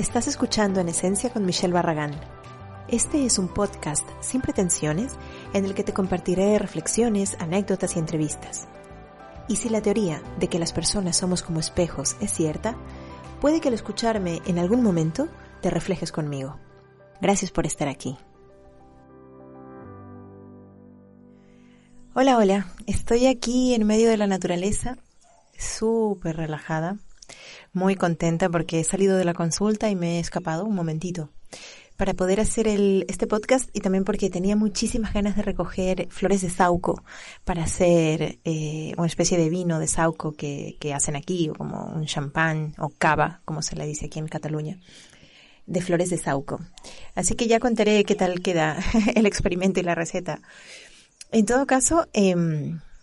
Estás escuchando En Esencia con Michelle Barragán. Este es un podcast sin pretensiones en el que te compartiré reflexiones, anécdotas y entrevistas. Y si la teoría de que las personas somos como espejos es cierta, puede que al escucharme en algún momento te reflejes conmigo. Gracias por estar aquí. Hola, hola. Estoy aquí en medio de la naturaleza, súper relajada, muy contenta porque he salido de la consulta y me he escapado un momentito para poder hacer el, este podcast y también porque tenía muchísimas ganas de recoger flores de sauco para hacer eh, una especie de vino de sauco que, que hacen aquí, o como un champán o cava, como se le dice aquí en Cataluña de flores de sauco. Así que ya contaré qué tal queda el experimento y la receta. En todo caso, eh,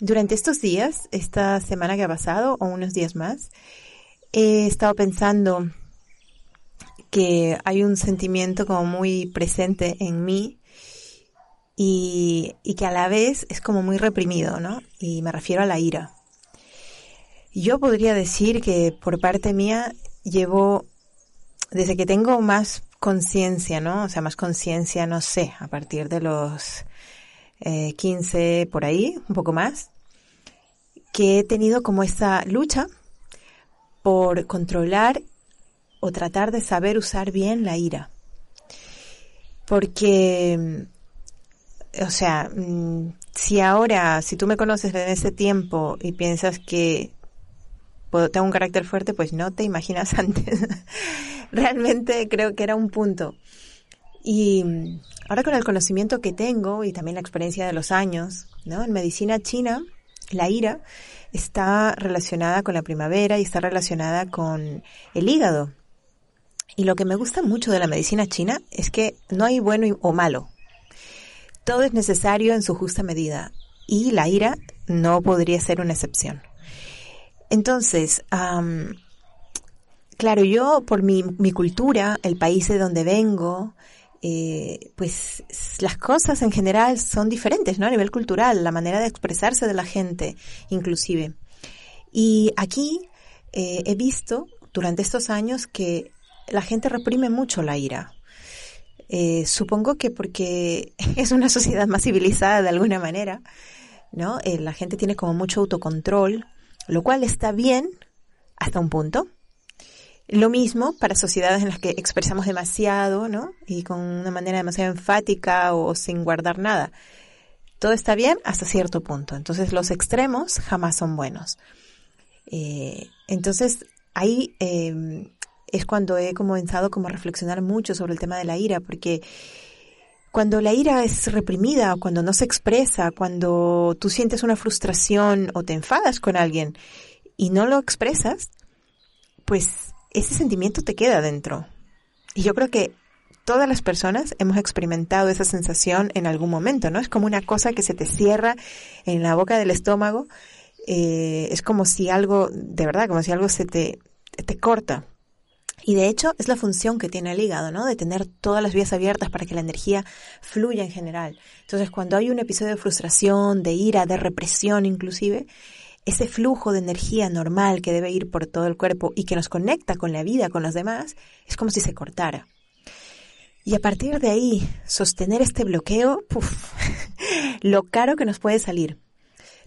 durante estos días, esta semana que ha pasado, o unos días más, he estado pensando que hay un sentimiento como muy presente en mí y, y, que a la vez es como muy reprimido, ¿no? Y me refiero a la ira. Yo podría decir que por parte mía llevo, desde que tengo más conciencia, ¿no? O sea, más conciencia, no sé, a partir de los eh, 15 por ahí, un poco más, que he tenido como esta lucha por controlar o tratar de saber usar bien la ira. Porque, o sea, mm, si ahora, si tú me conoces en ese tiempo y piensas que tengo un carácter fuerte, pues no te imaginas antes. Realmente creo que era un punto. Y ahora con el conocimiento que tengo y también la experiencia de los años, ¿no? En medicina china, la ira está relacionada con la primavera y está relacionada con el hígado. Y lo que me gusta mucho de la medicina china es que no hay bueno o malo. Todo es necesario en su justa medida y la ira no podría ser una excepción. Entonces, claro, yo por mi, mi, cultura, el país de donde vengo, eh, pues las cosas en general son diferentes, ¿no? A nivel cultural, la manera de expresarse de la gente, inclusive. Y aquí eh, he visto durante estos años que la gente reprime mucho la ira. Eh, supongo que porque es una sociedad más civilizada de alguna manera, ¿no? Eh, la gente tiene como mucho autocontrol, lo cual está bien hasta un punto. Lo mismo para sociedades en las que expresamos demasiado, ¿no? Y con una manera demasiado enfática o sin guardar nada. Todo está bien hasta cierto punto. Entonces los extremos jamás son buenos. Eh, entonces ahí eh, es cuando he comenzado como a reflexionar mucho sobre el tema de la ira, porque cuando la ira es reprimida, cuando no se expresa, cuando tú sientes una frustración o te enfadas con alguien y no lo expresas, pues ese sentimiento te queda dentro. Y yo creo que todas las personas hemos experimentado esa sensación en algún momento, ¿no? Es como una cosa que se te cierra en la boca del estómago. Eh, es como si algo, de verdad, como si algo se te, te corta. Y de hecho es la función que tiene el hígado, ¿no? De tener todas las vías abiertas para que la energía fluya en general. Entonces, cuando hay un episodio de frustración, de ira, de represión inclusive, ese flujo de energía normal que debe ir por todo el cuerpo y que nos conecta con la vida, con los demás, es como si se cortara. Y a partir de ahí, sostener este bloqueo, puff, lo caro que nos puede salir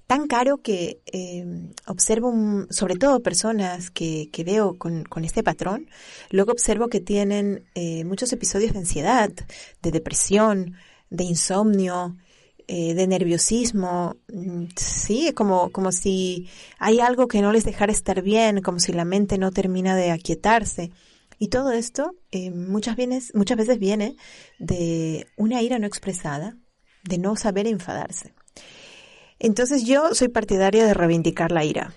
tan caro que eh, observo, sobre todo personas que, que veo con, con, este patrón, luego observo que tienen eh, muchos episodios de ansiedad, de depresión, de insomnio, eh, de nerviosismo, mm, sí, como, como si hay algo que no les dejara estar bien, como si la mente no termina de aquietarse. Y todo esto eh, muchas, veces, muchas veces viene de una ira no expresada, de no saber enfadarse. Entonces yo soy partidaria de reivindicar la ira.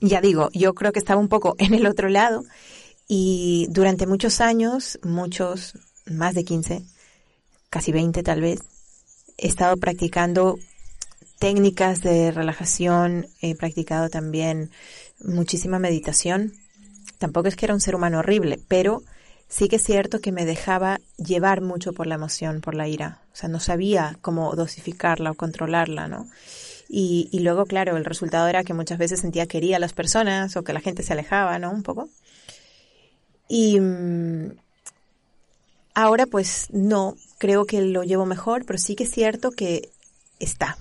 Ya digo, yo creo que estaba un poco en el otro lado Y durante muchos años, muchos, más de 15, casi 20 tal vez, he estado practicando técnicas de relajación, he practicado también muchísima meditación. Tampoco es que era un ser humano horrible, pero sí que es cierto que me dejaba llevar mucho por la emoción, por la ira. O sea, no sabía cómo dosificarla o controlarla, ¿no? Y, y luego, claro, el resultado era que muchas veces sentía que hería a las personas o que la gente se alejaba, ¿no? Un poco. Y mm, ahora pues no, creo que lo llevo mejor, pero sí que es cierto que está.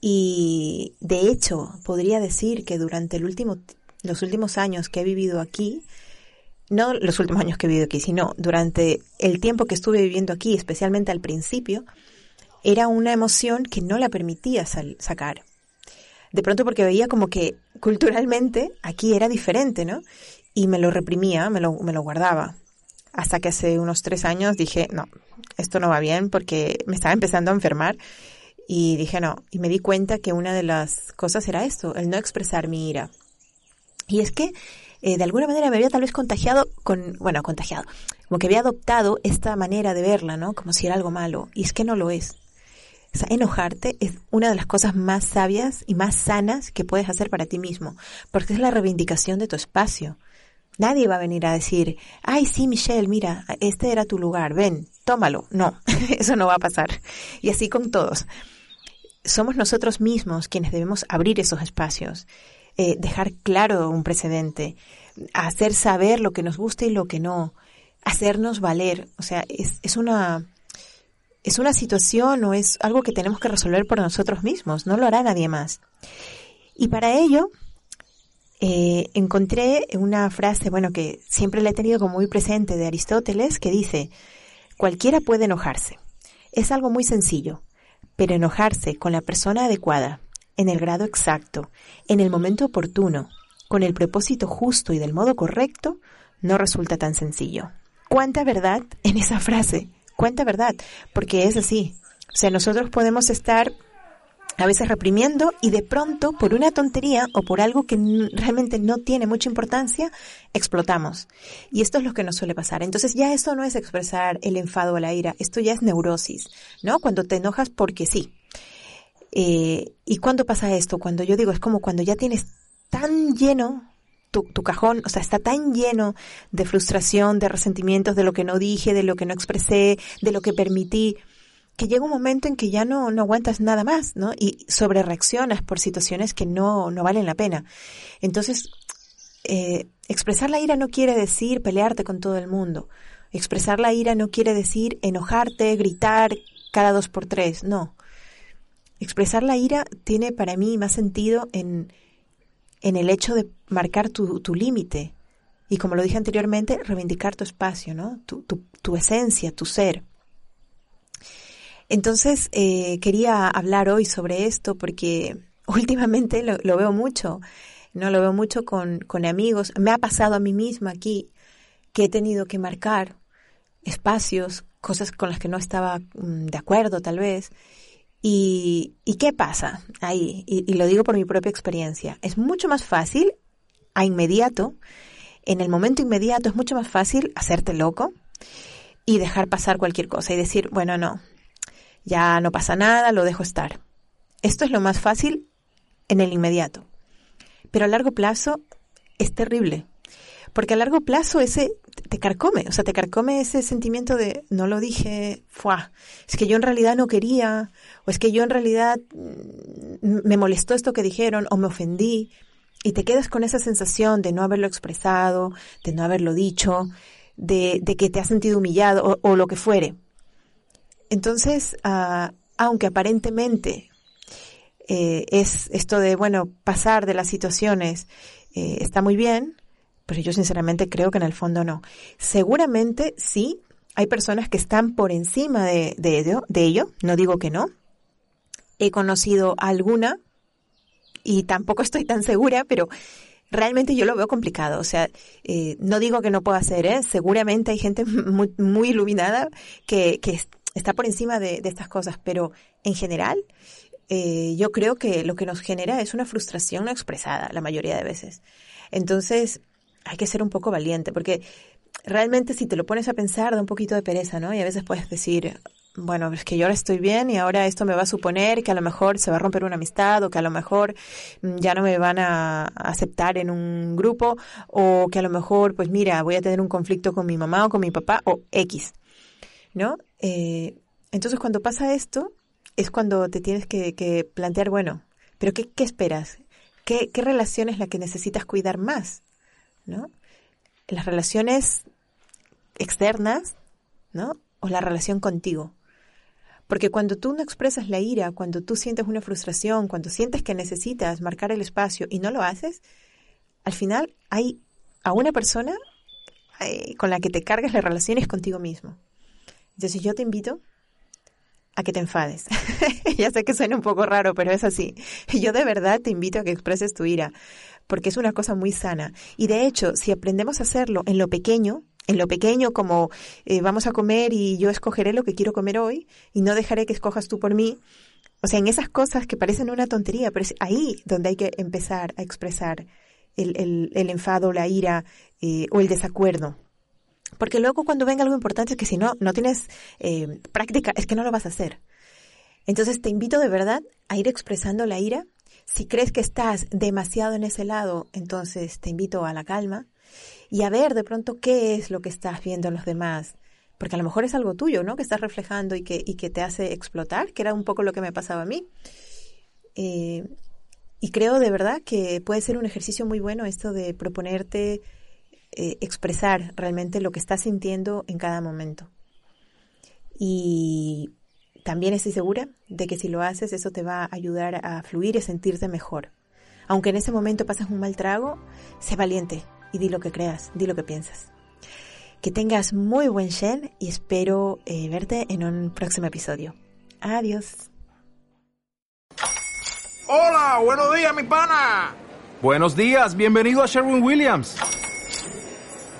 Y de hecho, podría decir que durante el último, los últimos años que he vivido aquí, no los últimos años que he vivido aquí, sino durante el tiempo que estuve viviendo aquí, especialmente al principio, era una emoción que no la permitía sacar. De pronto porque veía como que culturalmente aquí era diferente, ¿no? Y me lo reprimía, me lo, me lo guardaba. Hasta que hace unos tres años dije, no, esto no va bien porque me estaba empezando a enfermar y dije no. Y me di cuenta que una de las cosas era esto, el no expresar mi ira. Y es que eh, de alguna manera me había tal vez contagiado con, bueno, contagiado, como que había adoptado esta manera de verla, ¿no? Como si era algo malo. Y es que no lo es. O sea, enojarte es una de las cosas más sabias y más sanas que puedes hacer para ti mismo, porque es la reivindicación de tu espacio. Nadie va a venir a decir, ay, sí, Michelle, mira, este era tu lugar, ven, tómalo. No, eso no va a pasar. Y así con todos. Somos nosotros mismos quienes debemos abrir esos espacios eh, dejar claro un precedente, hacer saber lo que nos gusta y lo que no, hacernos valer. O sea, es, es una es una situación o es algo que tenemos que resolver por nosotros mismos, no lo hará nadie más. Y para ello, eh, encontré una frase, bueno, que siempre la he tenido como muy presente de Aristóteles, que dice, cualquiera puede enojarse. Es algo muy sencillo, pero enojarse con la persona adecuada, en el grado exacto, en el momento oportuno, con el propósito justo y del modo correcto, no resulta tan sencillo. ¿Cuánta verdad en esa frase? ¿Cuánta verdad? Porque es así. O sea, nosotros podemos estar a veces reprimiendo y de pronto, por una tontería o por algo que realmente no tiene mucha importancia, explotamos. Y esto es lo que nos suele pasar. Entonces ya esto no es expresar el enfado o la ira, esto ya es neurosis, ¿no? Cuando te enojas porque sí. Eh, ¿Y cuándo pasa esto? Cuando yo digo, es como cuando ya tienes tan lleno tu, tu, cajón, o sea, está tan lleno de frustración, de resentimientos, de lo que no dije, de lo que no expresé, de lo que permití, que llega un momento en que ya no, no aguantas nada más, ¿no? Y sobre reaccionas por situaciones que no, no valen la pena. Entonces, eh, expresar la ira no quiere decir pelearte con todo el mundo. Expresar la ira no quiere decir enojarte, gritar cada dos por tres, no. Expresar la ira tiene para mí más sentido en, en el hecho de marcar tu, tu límite y, como lo dije anteriormente, reivindicar tu espacio, ¿no? Tu, tu, tu esencia, tu ser. Entonces, eh, quería hablar hoy sobre esto porque últimamente lo, lo, veo mucho, ¿no? Lo veo mucho con, amigos. Me ha pasado a mí misma aquí que he tenido que marcar espacios, cosas con las que no estaba mm, de acuerdo tal vez, ¿Y, y qué pasa ahí? Y, y, lo digo por mi propia experiencia. Es mucho más fácil, a inmediato, en el momento inmediato es mucho más fácil hacerte loco y dejar pasar cualquier cosa y decir, bueno, no, ya no pasa nada, lo dejo estar. Esto es lo más fácil en el inmediato. Pero a largo plazo es terrible. Porque a largo plazo ese te carcome, o sea, te carcome ese sentimiento de no lo dije, fuá, es que yo en realidad no quería, o es que yo en realidad mm, me molestó esto que dijeron, o me ofendí, y te quedas con esa sensación de no haberlo expresado, de no haberlo dicho, de, de que te has sentido humillado, o, o lo que fuere. Entonces, uh, aunque aparentemente eh, es esto de, bueno, pasar de las situaciones eh, está muy bien, pero yo sinceramente creo que en el fondo no. Seguramente sí, hay personas que están por encima de, ello, de ello, no digo que no. He conocido alguna y tampoco estoy tan segura, pero realmente yo lo veo complicado. O sea, eh, no digo que no pueda ser, ¿eh? seguramente hay gente muy, muy iluminada que, que, está por encima de, estas cosas, pero en general eh, yo creo que lo que nos genera es una frustración no expresada la mayoría de veces. Entonces, hay que ser un poco valiente, porque realmente si te lo pones a pensar da un poquito de pereza, ¿no? Y a veces puedes decir, bueno, es que yo ahora estoy bien y ahora esto me va a suponer que a lo mejor se va a romper una amistad o que a lo mejor mm, ya no me van a aceptar en un grupo o que a lo mejor, pues mira, voy a tener un conflicto con mi mamá o con mi papá o X, ¿no? Eh, entonces cuando pasa esto es cuando te tienes que, plantear, bueno, pero ¿qué, esperas? ¿Qué, ¿Qué relación es la que necesitas cuidar más? ¿No? Las relaciones externas, ¿no? O la relación contigo. Porque cuando tú no expresas la ira, cuando tú sientes una frustración, cuando sientes que necesitas marcar el espacio y no lo haces, al final hay a una persona eh, con la que te cargas las relaciones contigo mismo. Entonces yo te invito a que te enfades. ya sé que suena un poco raro, pero es así. Yo de verdad te invito a que expreses tu ira, porque es una cosa muy sana. Y de hecho, si aprendemos a hacerlo en lo pequeño, en lo pequeño como eh, vamos a comer y yo escogeré lo que quiero comer hoy y no dejaré que escojas tú por mí. O sea, en esas cosas que parecen una tontería, pero es ahí donde hay que empezar a expresar el, el, el enfado, la ira eh, o el desacuerdo. Porque luego cuando venga algo importante es que si no, no tienes eh, práctica, es que no lo vas a hacer. Entonces te invito de verdad a ir expresando la ira. Si crees que estás demasiado en ese lado, entonces te invito a la calma y a ver de pronto qué es lo que estás viendo en los demás. Porque a lo mejor es algo tuyo, ¿no? Que estás reflejando y que, y que te hace explotar, que era un poco lo que me pasaba a mí. Eh, y creo de verdad que puede ser un ejercicio muy bueno esto de proponerte eh, expresar realmente lo que estás sintiendo en cada momento. Y también estoy segura de que si lo haces eso te va a ayudar a fluir y a sentirte mejor. Aunque en ese momento pases un mal trago, sé valiente, y di lo que creas, di lo que piensas. Que tengas muy buen Shen y espero eh, verte en un próximo episodio. Adiós. Hola, buenos días, mi pana. Buenos días, bienvenido a Sherwin Williams.